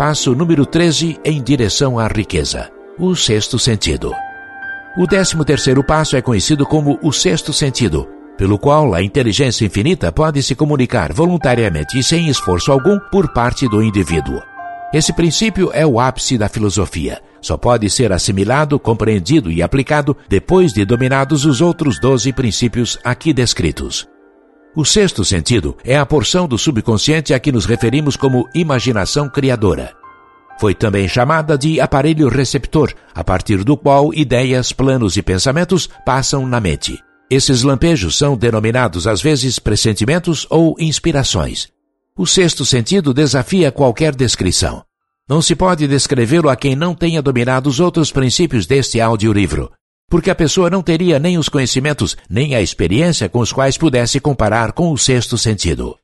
Passo número 13 em direção à riqueza. O sexto sentido. O décimo terceiro passo é conhecido como o sexto sentido, pelo qual a inteligência infinita pode se comunicar voluntariamente e sem esforço algum por parte do indivíduo. Esse princípio é o ápice da filosofia. Só pode ser assimilado, compreendido e aplicado depois de dominados os outros doze princípios aqui descritos. O sexto sentido é a porção do subconsciente a que nos referimos como imaginação criadora. Foi também chamada de aparelho receptor, a partir do qual ideias, planos e pensamentos passam na mente. Esses lampejos são denominados às vezes pressentimentos ou inspirações. O sexto sentido desafia qualquer descrição. Não se pode descrevê-lo a quem não tenha dominado os outros princípios deste audiolivro, porque a pessoa não teria nem os conhecimentos, nem a experiência com os quais pudesse comparar com o sexto sentido.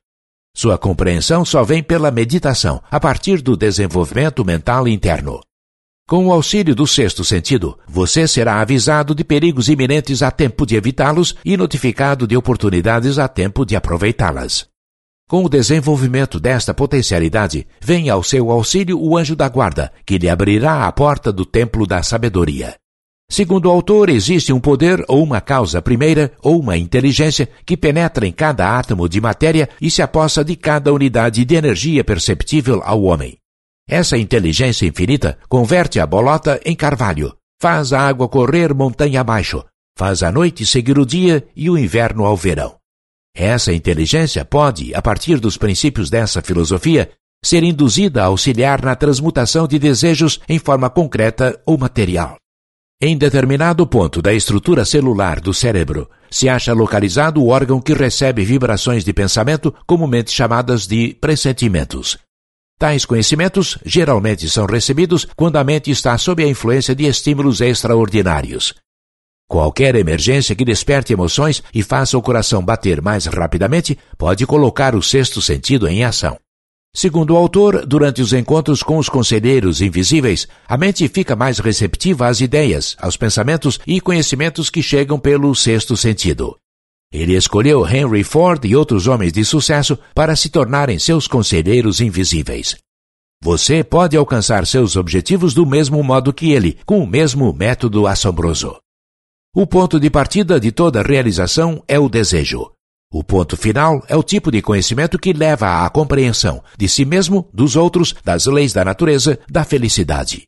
Sua compreensão só vem pela meditação, a partir do desenvolvimento mental interno. Com o auxílio do sexto sentido, você será avisado de perigos iminentes a tempo de evitá-los e notificado de oportunidades a tempo de aproveitá-las. Com o desenvolvimento desta potencialidade, vem ao seu auxílio o anjo da guarda, que lhe abrirá a porta do templo da sabedoria. Segundo o autor, existe um poder ou uma causa primeira ou uma inteligência que penetra em cada átomo de matéria e se apossa de cada unidade de energia perceptível ao homem. Essa inteligência infinita converte a bolota em carvalho, faz a água correr montanha abaixo, faz a noite seguir o dia e o inverno ao verão. Essa inteligência pode, a partir dos princípios dessa filosofia, ser induzida a auxiliar na transmutação de desejos em forma concreta ou material. Em determinado ponto da estrutura celular do cérebro, se acha localizado o órgão que recebe vibrações de pensamento, comumente chamadas de pressentimentos. Tais conhecimentos geralmente são recebidos quando a mente está sob a influência de estímulos extraordinários. Qualquer emergência que desperte emoções e faça o coração bater mais rapidamente pode colocar o sexto sentido em ação. Segundo o autor, durante os encontros com os conselheiros invisíveis, a mente fica mais receptiva às ideias, aos pensamentos e conhecimentos que chegam pelo sexto sentido. Ele escolheu Henry Ford e outros homens de sucesso para se tornarem seus conselheiros invisíveis. Você pode alcançar seus objetivos do mesmo modo que ele, com o mesmo método assombroso. O ponto de partida de toda realização é o desejo. O ponto final é o tipo de conhecimento que leva à compreensão de si mesmo, dos outros, das leis da natureza, da felicidade.